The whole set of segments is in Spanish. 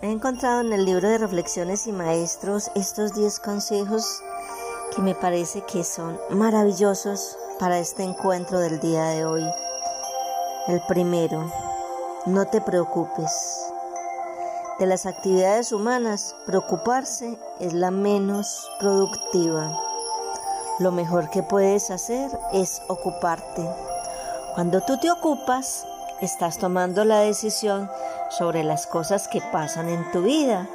He encontrado en el libro de reflexiones y maestros estos 10 consejos que me parece que son maravillosos para este encuentro del día de hoy. El primero, no te preocupes. De las actividades humanas, preocuparse es la menos productiva. Lo mejor que puedes hacer es ocuparte. Cuando tú te ocupas, estás tomando la decisión sobre las cosas que pasan en tu vida.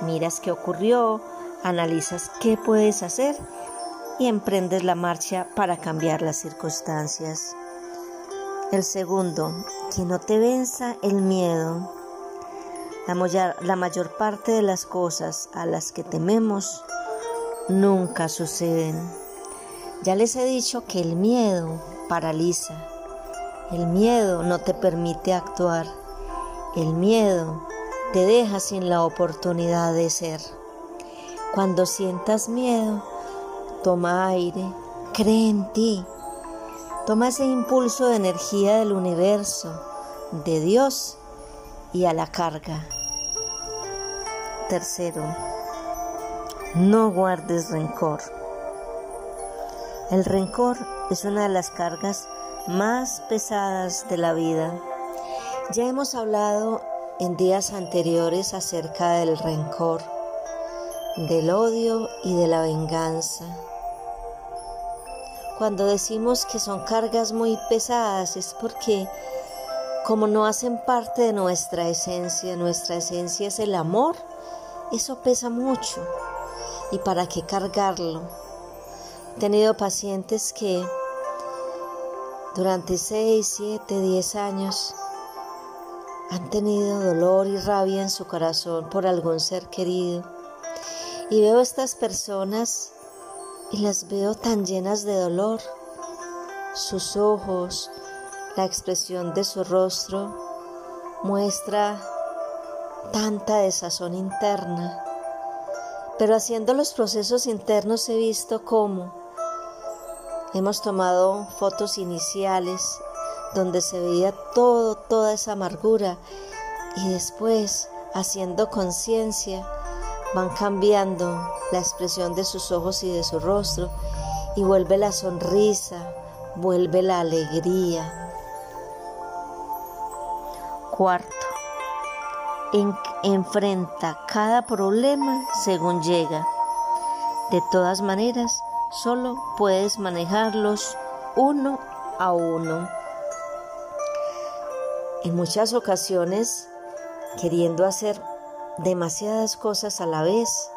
Miras qué ocurrió, analizas qué puedes hacer y emprendes la marcha para cambiar las circunstancias. El segundo, que no te venza el miedo. La, la mayor parte de las cosas a las que tememos nunca suceden. Ya les he dicho que el miedo paraliza. El miedo no te permite actuar. El miedo te deja sin la oportunidad de ser. Cuando sientas miedo, toma aire, cree en ti. Toma ese impulso de energía del universo, de Dios y a la carga. Tercero, no guardes rencor. El rencor es una de las cargas más pesadas de la vida. Ya hemos hablado en días anteriores acerca del rencor, del odio y de la venganza. Cuando decimos que son cargas muy pesadas es porque como no hacen parte de nuestra esencia, nuestra esencia es el amor, eso pesa mucho. ¿Y para qué cargarlo? He tenido pacientes que durante 6, 7, 10 años han tenido dolor y rabia en su corazón por algún ser querido. Y veo a estas personas y las veo tan llenas de dolor. Sus ojos, la expresión de su rostro muestra tanta desazón interna. Pero haciendo los procesos internos he visto cómo hemos tomado fotos iniciales donde se veía todo, toda esa amargura y después haciendo conciencia van cambiando la expresión de sus ojos y de su rostro y vuelve la sonrisa, vuelve la alegría. Cuarto, enfrenta cada problema según llega. De todas maneras, solo puedes manejarlos uno a uno. En muchas ocasiones, queriendo hacer demasiadas cosas a la vez,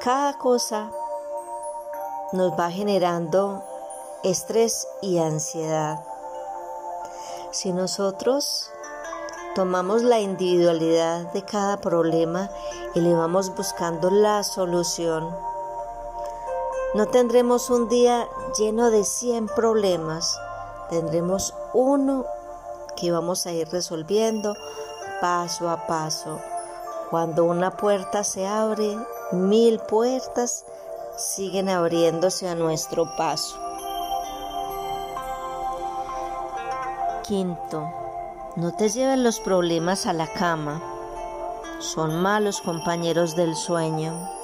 cada cosa nos va generando estrés y ansiedad. Si nosotros tomamos la individualidad de cada problema y le vamos buscando la solución, no tendremos un día lleno de 100 problemas, tendremos uno que vamos a ir resolviendo paso a paso. Cuando una puerta se abre, mil puertas siguen abriéndose a nuestro paso. Quinto, no te lleven los problemas a la cama. Son malos compañeros del sueño.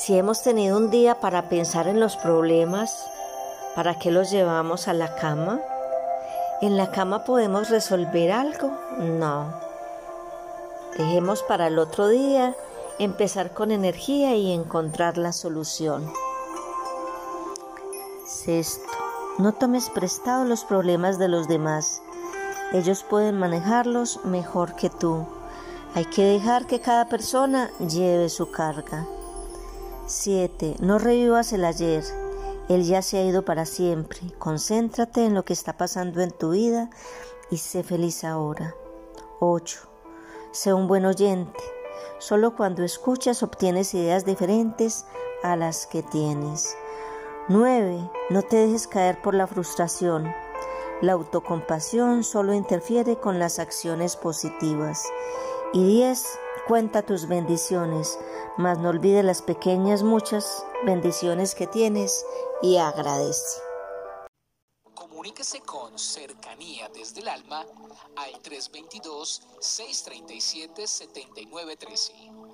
Si hemos tenido un día para pensar en los problemas, ¿para qué los llevamos a la cama? ¿En la cama podemos resolver algo? No. Dejemos para el otro día empezar con energía y encontrar la solución. Sexto, no tomes prestado los problemas de los demás. Ellos pueden manejarlos mejor que tú. Hay que dejar que cada persona lleve su carga. 7. No revivas el ayer. Él ya se ha ido para siempre. Concéntrate en lo que está pasando en tu vida y sé feliz ahora. 8. Sé un buen oyente. Solo cuando escuchas obtienes ideas diferentes a las que tienes. 9. No te dejes caer por la frustración. La autocompasión solo interfiere con las acciones positivas. Y 10. Cuenta tus bendiciones, mas no olvides las pequeñas muchas bendiciones que tienes y agradece. Comuníquese con cercanía desde el alma al 322-637-7913.